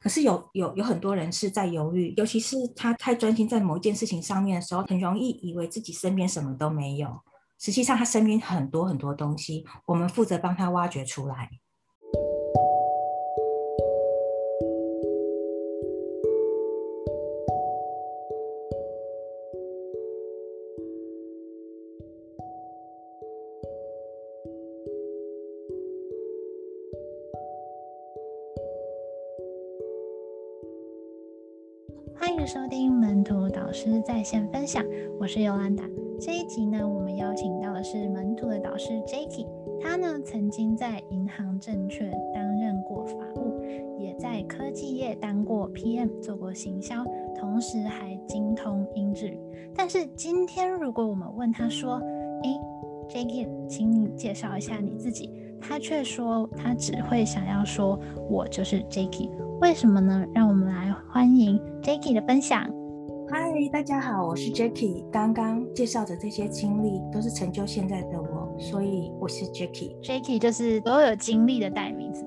可是有有有很多人是在犹豫，尤其是他太专心在某一件事情上面的时候，很容易以为自己身边什么都没有。实际上，他身边很多很多东西，我们负责帮他挖掘出来。欢迎收听门徒导师在线分享，我是尤兰达。这一集呢，我们邀请到的是门徒的导师 Jacky，他呢曾经在银行、证券担任过法务，也在科技业当过 PM，做过行销，同时还精通英日语。但是今天如果我们问他说：“诶 j a c k y 请你介绍一下你自己。”他却说他只会想要说：“我就是 Jacky。”为什么呢？让我们来欢迎 Jacky 的分享。嗨，大家好，我是 Jacky。刚刚介绍的这些经历都是成就现在的我，所以我是 Jacky。Jacky 就是所有经历的代名词。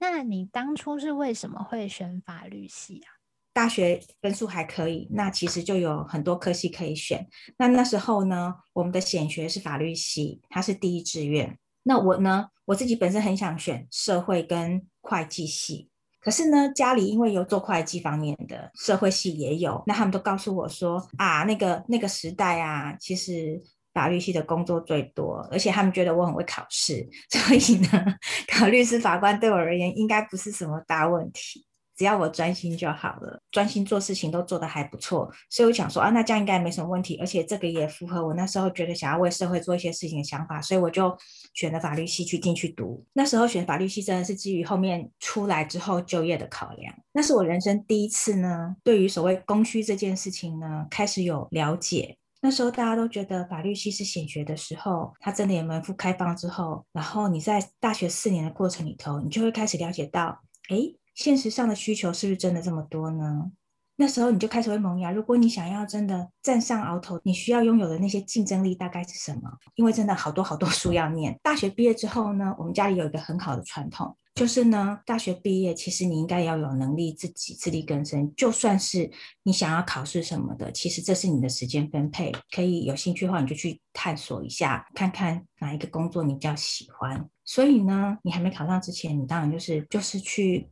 那你当初是为什么会选法律系啊？大学分数还可以，那其实就有很多科系可以选。那那时候呢，我们的显学是法律系，它是第一志愿。那我呢，我自己本身很想选社会跟会计系。可是呢，家里因为有做会计方面的，社会系也有，那他们都告诉我说啊，那个那个时代啊，其实法律系的工作最多，而且他们觉得我很会考试，所以呢，考律师法官对我而言应该不是什么大问题。只要我专心就好了，专心做事情都做得还不错，所以我想说啊，那这样应该没什么问题，而且这个也符合我那时候觉得想要为社会做一些事情的想法，所以我就选了法律系去进去读。那时候选法律系真的是基于后面出来之后就业的考量，那是我人生第一次呢，对于所谓供需这件事情呢开始有了解。那时候大家都觉得法律系是显学的时候，它真的也门户开放之后，然后你在大学四年的过程里头，你就会开始了解到，哎。现实上的需求是不是真的这么多呢？那时候你就开始会萌芽。如果你想要真的站上鳌头，你需要拥有的那些竞争力大概是什么？因为真的好多好多书要念。大学毕业之后呢，我们家里有一个很好的传统，就是呢，大学毕业其实你应该要有能力自己自力更生。就算是你想要考试什么的，其实这是你的时间分配，可以有兴趣的话，你就去探索一下，看看哪一个工作你比较喜欢。所以呢，你还没考上之前，你当然就是就是去。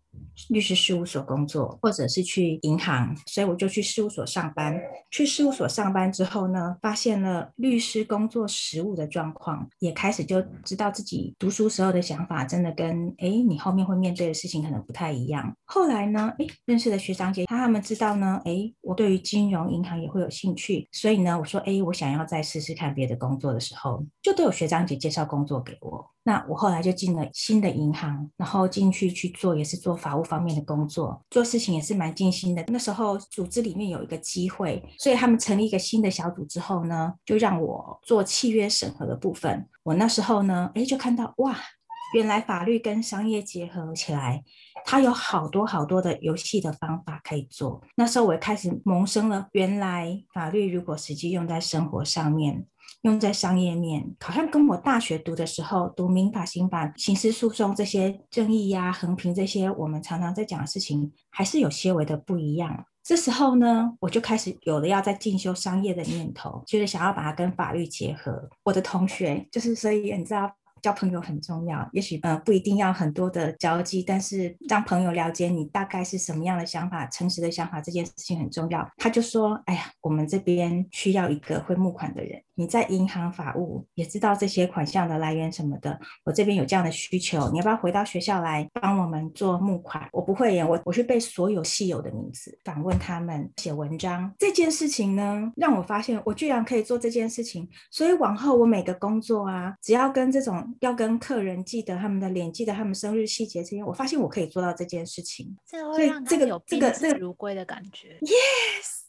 律师事务所工作，或者是去银行，所以我就去事务所上班。去事务所上班之后呢，发现了律师工作实务的状况，也开始就知道自己读书时候的想法真的跟哎你后面会面对的事情可能不太一样。后来呢，哎认识的学长姐，他他们知道呢，哎我对于金融银行也会有兴趣，所以呢，我说哎我想要再试试看别的工作的时候，就都有学长姐介绍工作给我。那我后来就进了新的银行，然后进去去做，也是做法务方面的工作，做事情也是蛮尽心的。那时候组织里面有一个机会，所以他们成立一个新的小组之后呢，就让我做契约审核的部分。我那时候呢，哎，就看到哇，原来法律跟商业结合起来，它有好多好多的游戏的方法可以做。那时候我开始萌生了，原来法律如果实际用在生活上面。用在商业面，好像跟我大学读的时候读民法、刑法、刑事诉讼这些正义呀、横平这些，我们常常在讲的事情，还是有些微的不一样。这时候呢，我就开始有了要在进修商业的念头，就是想要把它跟法律结合。我的同学就是，所以你知道。交朋友很重要，也许呃不一定要很多的交际，但是让朋友了解你大概是什么样的想法、诚实的想法，这件事情很重要。他就说：“哎呀，我们这边需要一个会募款的人。你在银行法务也知道这些款项的来源什么的，我这边有这样的需求，你要不要回到学校来帮我们做募款？我不会耶，我我去背所有系友的名字，访问他们，写文章。这件事情呢，让我发现我居然可以做这件事情。所以往后我每个工作啊，只要跟这种要跟客人记得他们的脸，记得他们生日细节这些，我发现我可以做到这件事情。这个会让这个有这个这个如归的感觉。Yes，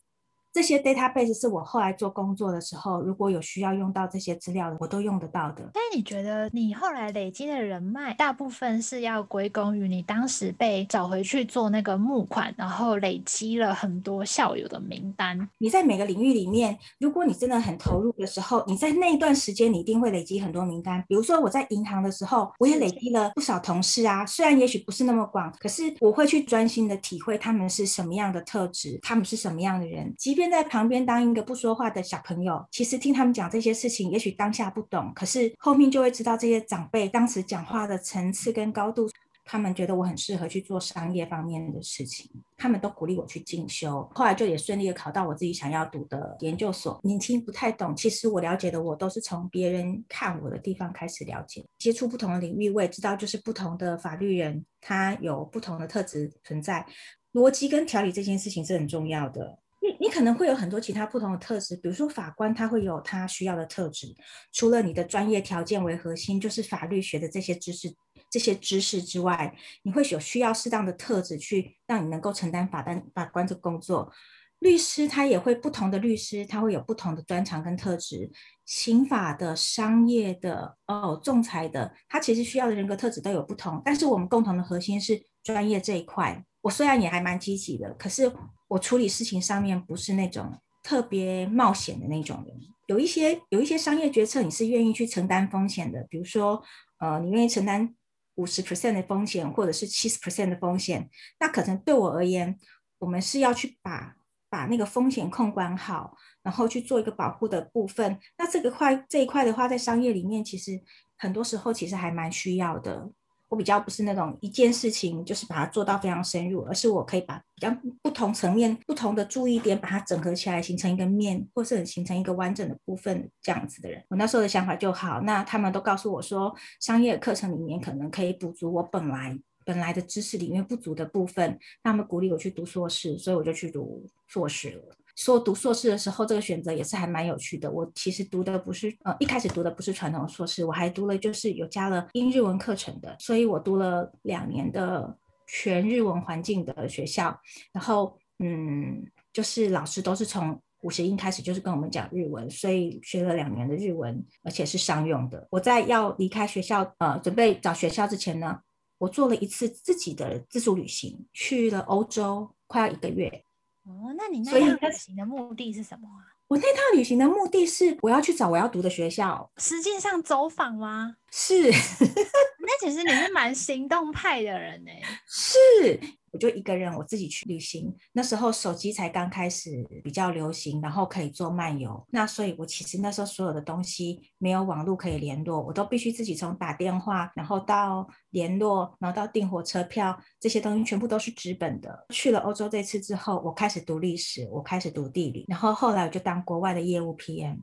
这些 database 是我后来做工作的时候，如果有需要用到这些资料的，我都用得到的。所以你觉得你后来累积的人脉，大部分是要归功于你当时被找回去做那个募款，然后累积了很多校友的名单。你在每个领域里面，如果你真的很投入的时候，你在那一段时间，你一定会累积很多名单。比如说我在银行的时候，我也累积了不少同事啊，虽然也许不是那么广，可是我会去专心的体会他们是什么样的特质，他们是什么样的人。即便在旁边当一个不说话的小朋友，其实听他们讲这些事情，也许当下不懂，可是后面就会知道这些长辈当时讲话的层次跟高度。他们觉得我很适合去做商业方面的事情，他们都鼓励我去进修。后来就也顺利的考到我自己想要读的研究所。年轻不太懂，其实我了解的我都是从别人看我的地方开始了解，接触不同的领域，我也知道就是不同的法律人他有不同的特质存在。逻辑跟条理这件事情是很重要的。你你可能会有很多其他不同的特质，比如说法官他会有他需要的特质，除了你的专业条件为核心，就是法律学的这些知识。这些知识之外，你会有需要适当的特质去让你能够承担法单法官的工作。律师他也会不同的律师，他会有不同的专长跟特质。刑法的、商业的、哦，仲裁的，他其实需要的人格特质都有不同。但是我们共同的核心是专业这一块。我虽然也还蛮积极的，可是我处理事情上面不是那种特别冒险的那种人。有一些有一些商业决策，你是愿意去承担风险的，比如说，呃，你愿意承担。五十 percent 的风险，或者是七十 percent 的风险，那可能对我而言，我们是要去把把那个风险控管好，然后去做一个保护的部分。那这个块这一块的话，在商业里面，其实很多时候其实还蛮需要的。我比较不是那种一件事情就是把它做到非常深入，而是我可以把比较不同层面、不同的注意点把它整合起来，形成一个面，或是形成一个完整的部分这样子的人。我那时候的想法就好，那他们都告诉我说，商业课程里面可能可以补足我本来本来的知识里面不足的部分，他们鼓励我去读硕士，所以我就去读硕士了。说读硕士的时候，这个选择也是还蛮有趣的。我其实读的不是呃一开始读的不是传统硕士，我还读了就是有加了英日文课程的，所以我读了两年的全日文环境的学校。然后嗯，就是老师都是从五十音开始就是跟我们讲日文，所以学了两年的日文，而且是商用的。我在要离开学校呃准备找学校之前呢，我做了一次自己的自助旅行，去了欧洲，快要一个月。哦，那你那趟旅行的目的是什么啊？我那趟旅行的目的是我要去找我要读的学校，实际上走访吗？是，那其实你是蛮行动派的人呢。是。我就一个人，我自己去旅行。那时候手机才刚开始比较流行，然后可以做漫游。那所以，我其实那时候所有的东西没有网络可以联络，我都必须自己从打电话，然后到联络，然后到订火车票，这些东西全部都是纸本的。去了欧洲这次之后，我开始读历史，我开始读地理，然后后来我就当国外的业务 PM。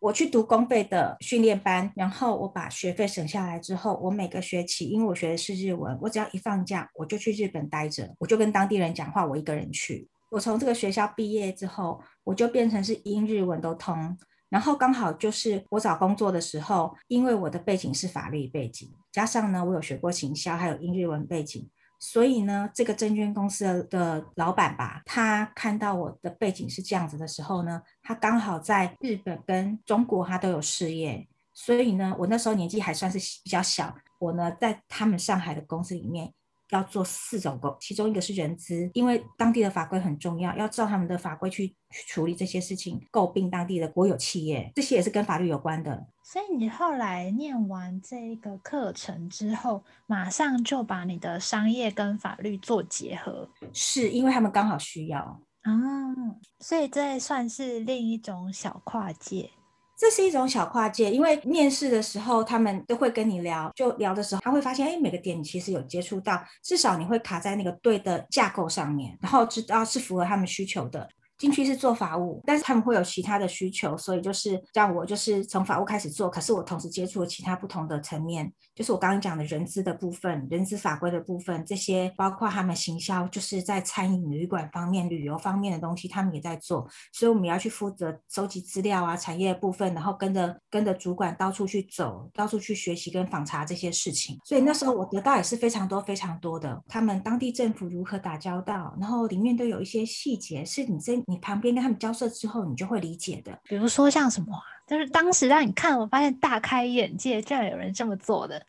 我去读公费的训练班，然后我把学费省下来之后，我每个学期，因为我学的是日文，我只要一放假，我就去日本待着，我就跟当地人讲话，我一个人去。我从这个学校毕业之后，我就变成是英日文都通，然后刚好就是我找工作的时候，因为我的背景是法律背景，加上呢我有学过行销，还有英日文背景。所以呢，这个证券公司的老板吧，他看到我的背景是这样子的时候呢，他刚好在日本跟中国他都有事业，所以呢，我那时候年纪还算是比较小，我呢在他们上海的公司里面。要做四种工，其中一个是人资，因为当地的法规很重要，要照他们的法规去去处理这些事情，诟病当地的国有企业，这些也是跟法律有关的。所以你后来念完这个课程之后，马上就把你的商业跟法律做结合，是因为他们刚好需要啊，所以这算是另一种小跨界。这是一种小跨界，因为面试的时候他们都会跟你聊，就聊的时候他会发现，哎，每个点你其实有接触到，至少你会卡在那个对的架构上面，然后知道是符合他们需求的。进去是做法务，但是他们会有其他的需求，所以就是让我就是从法务开始做。可是我同时接触了其他不同的层面，就是我刚刚讲的人资的部分、人资法规的部分，这些包括他们行销，就是在餐饮、旅馆方面、旅游方面的东西，他们也在做。所以我们要去负责收集资料啊，产业部分，然后跟着跟着主管到处去走，到处去学习跟访查这些事情。所以那时候我得到也是非常多非常多的，他们当地政府如何打交道，然后里面都有一些细节是你真。你旁边跟他们交涉之后，你就会理解的。比如说像什么啊，就是当时让你看，我发现大开眼界，居然有人这么做的。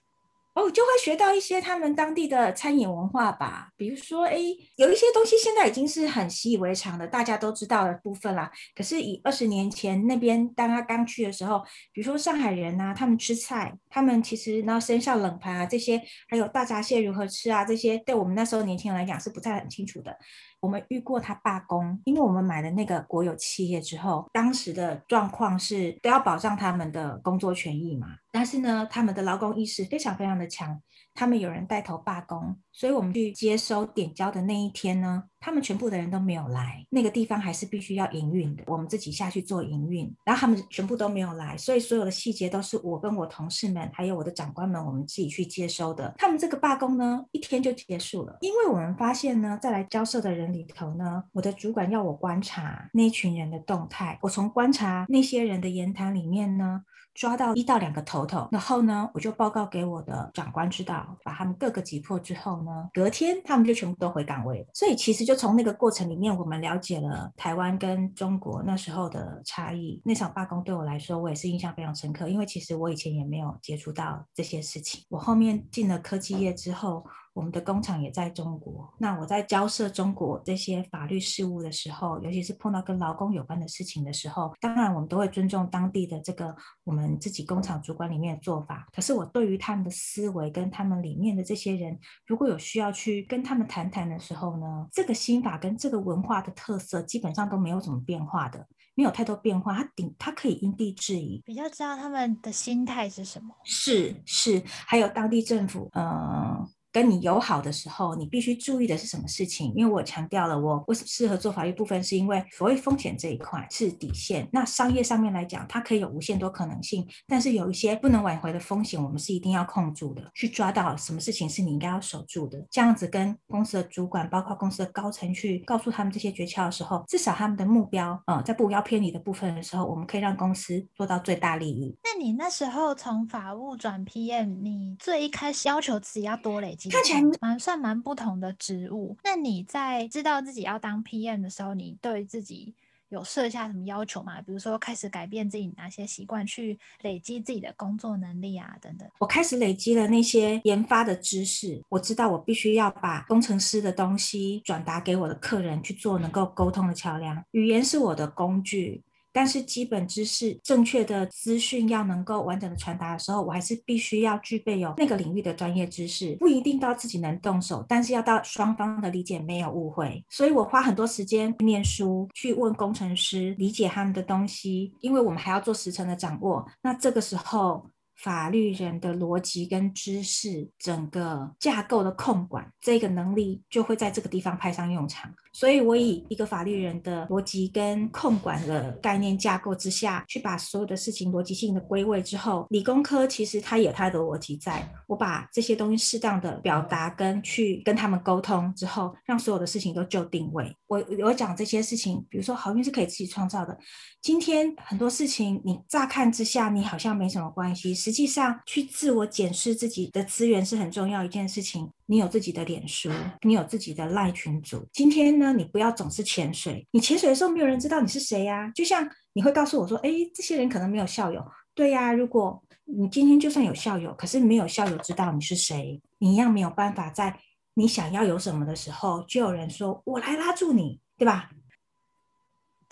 哦，就会学到一些他们当地的餐饮文化吧。比如说，哎，有一些东西现在已经是很习以为常的，大家都知道的部分啦。可是以二十年前那边，当他刚去的时候，比如说上海人呐，他们吃菜，他们其实然后生肖冷盘啊这些，还有大闸蟹如何吃啊这些，对我们那时候年轻人来讲是不太很清楚的。我们遇过他罢工，因为我们买了那个国有企业之后，当时的状况是都要保障他们的工作权益嘛。但是呢，他们的劳工意识非常非常的强，他们有人带头罢工。所以我们去接收点交的那一天呢，他们全部的人都没有来，那个地方还是必须要营运的，我们自己下去做营运，然后他们全部都没有来，所以所有的细节都是我跟我同事们，还有我的长官们，我们自己去接收的。他们这个罢工呢，一天就结束了，因为我们发现呢，在来交涉的人里头呢，我的主管要我观察那群人的动态，我从观察那些人的言谈里面呢。抓到一到两个头头，然后呢，我就报告给我的长官知道，把他们各个击破之后呢，隔天他们就全部都回岗位。所以其实就从那个过程里面，我们了解了台湾跟中国那时候的差异。那场罢工对我来说，我也是印象非常深刻，因为其实我以前也没有接触到这些事情。我后面进了科技业之后。我们的工厂也在中国。那我在交涉中国这些法律事务的时候，尤其是碰到跟劳工有关的事情的时候，当然我们都会尊重当地的这个我们自己工厂主管里面的做法。可是我对于他们的思维跟他们里面的这些人，如果有需要去跟他们谈谈的时候呢，这个心法跟这个文化的特色基本上都没有什么变化的，没有太多变化。他顶他可以因地制宜，比较知道他们的心态是什么。是是，还有当地政府，嗯。跟你友好的时候，你必须注意的是什么事情？因为我强调了，我为什么适合做法律部分，是因为所谓风险这一块是底线。那商业上面来讲，它可以有无限多可能性，但是有一些不能挽回的风险，我们是一定要控住的，去抓到什么事情是你应该要守住的。这样子跟公司的主管，包括公司的高层去告诉他们这些诀窍的时候，至少他们的目标，呃，在不要偏离的部分的时候，我们可以让公司做到最大利益。那你那时候从法务转 PM，你最一开始要求自己要多累？看起来蛮算蛮不同的职务。那你在知道自己要当 PM 的时候，你对自己有设下什么要求吗？比如说开始改变自己哪些习惯，去累积自己的工作能力啊，等等。我开始累积了那些研发的知识，我知道我必须要把工程师的东西转达给我的客人去做，能够沟通的桥梁。语言是我的工具。但是基本知识、正确的资讯要能够完整的传达的时候，我还是必须要具备有那个领域的专业知识，不一定到自己能动手，但是要到双方的理解没有误会。所以我花很多时间念书，去问工程师，理解他们的东西，因为我们还要做时程的掌握。那这个时候。法律人的逻辑跟知识，整个架构的控管，这个能力就会在这个地方派上用场。所以，我以一个法律人的逻辑跟控管的概念架构之下去把所有的事情逻辑性的归位之后，理工科其实它有它的逻辑，在我把这些东西适当的表达跟去跟他们沟通之后，让所有的事情都就定位。我我讲这些事情，比如说好运是可以自己创造的。今天很多事情，你乍看之下你好像没什么关系，实际上去自我检视自己的资源是很重要一件事情。你有自己的脸书，你有自己的赖群组。今天呢，你不要总是潜水。你潜水的时候，没有人知道你是谁呀。就像你会告诉我说：“哎，这些人可能没有校友。”对呀，如果你今天就算有校友，可是没有校友知道你是谁，你一样没有办法在你想要有什么的时候，就有人说：“我来拉住你，对吧？”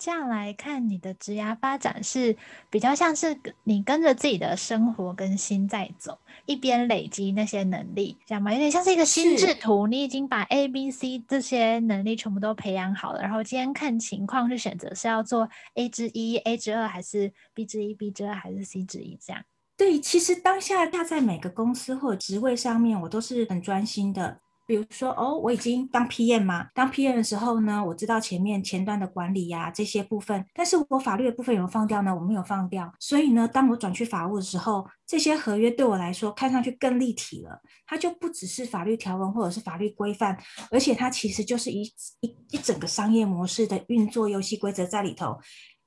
这样来看，你的职涯发展是比较像是你跟着自己的生活跟心在走，一边累积那些能力，这样吗？有点像是一个心智图，你已经把 A、B、C 这些能力全部都培养好了，然后今天看情况去选择是要做 A 之一、A 之二，还是 B 之一、B 之二，还是 C 之一这样？对，其实当下他在每个公司或者职位上面，我都是很专心的。比如说哦，我已经当 PM 嘛，当 PM 的时候呢，我知道前面前端的管理呀这些部分，但是我法律的部分有放掉呢，我没有放掉，所以呢，当我转去法务的时候，这些合约对我来说看上去更立体了，它就不只是法律条文或者是法律规范，而且它其实就是一一一整个商业模式的运作游戏规则在里头。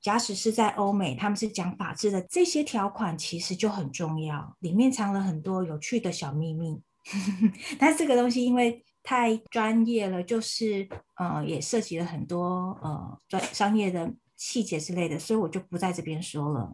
假使是在欧美，他们是讲法治的，这些条款其实就很重要，里面藏了很多有趣的小秘密。但这个东西，因为太专业了，就是呃，也涉及了很多呃专商业的细节之类的，所以我就不在这边说了。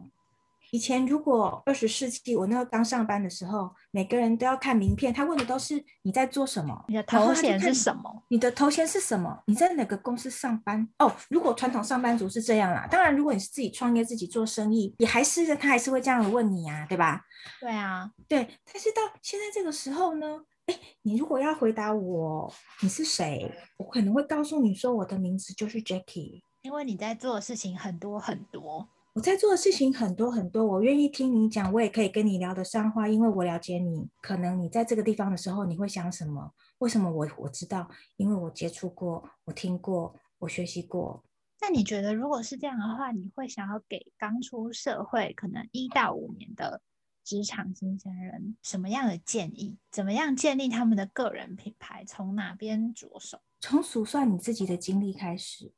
以前如果二十世纪我那个刚上班的时候，每个人都要看名片，他问的都是你在做什么，你的头衔是什么？你的头衔是什么？你在哪个公司上班？哦，如果传统上班族是这样啦，当然如果你是自己创业、自己做生意，也还是他还是会这样问你呀，对吧？对啊，对。但是到现在这个时候呢，哎，你如果要回答我你是谁，我可能会告诉你说我的名字就是 Jackie，因为你在做的事情很多很多。我在做的事情很多很多，我愿意听你讲，我也可以跟你聊得上话，因为我了解你。可能你在这个地方的时候，你会想什么？为什么我我知道？因为我接触过，我听过，我学习过。那你觉得，如果是这样的话，你会想要给刚出社会可能一到五年的职场新鲜人什么样的建议？怎么样建立他们的个人品牌？从哪边着手？从数算你自己的经历开始。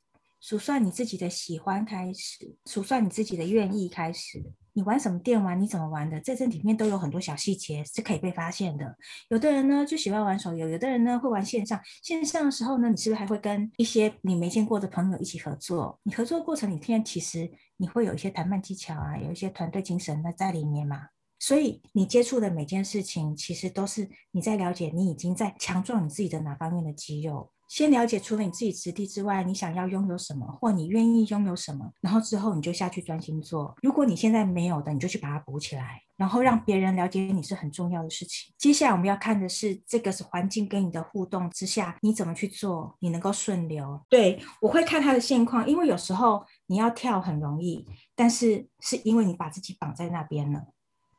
数算你自己的喜欢开始，数算你自己的愿意开始。你玩什么电玩？你怎么玩的？在这里面都有很多小细节是可以被发现的。有的人呢就喜欢玩手游，有的人呢会玩线上。线上的时候呢，你是不是还会跟一些你没见过的朋友一起合作？你合作过程里面，其实你会有一些谈判技巧啊，有一些团队精神的在里面嘛。所以你接触的每件事情，其实都是你在了解你已经在强壮你自己的哪方面的肌肉。先了解除了你自己实地之外，你想要拥有什么，或你愿意拥有什么，然后之后你就下去专心做。如果你现在没有的，你就去把它补起来，然后让别人了解你是很重要的事情。接下来我们要看的是，这个是环境跟你的互动之下，你怎么去做，你能够顺流。对我会看他的现况，因为有时候你要跳很容易，但是是因为你把自己绑在那边了。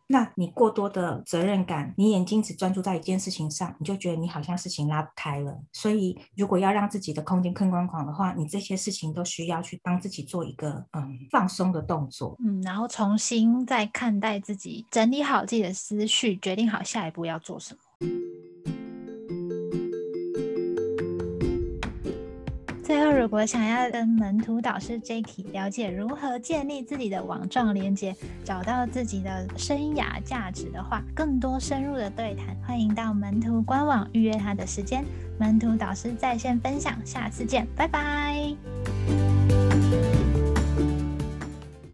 那你过多的责任感，你眼睛只专注在一件事情上，你就觉得你好像事情拉不开了。所以，如果要让自己的空间更宽广的话，你这些事情都需要去帮自己做一个嗯放松的动作，嗯，然后重新再看待自己，整理好自己的思绪，决定好下一步要做什么。后，如果想要跟门徒导师 Jacky 了解如何建立自己的网状连接，找到自己的生涯价值的话，更多深入的对谈，欢迎到门徒官网预约他的时间。门徒导师在线分享，下次见，拜拜。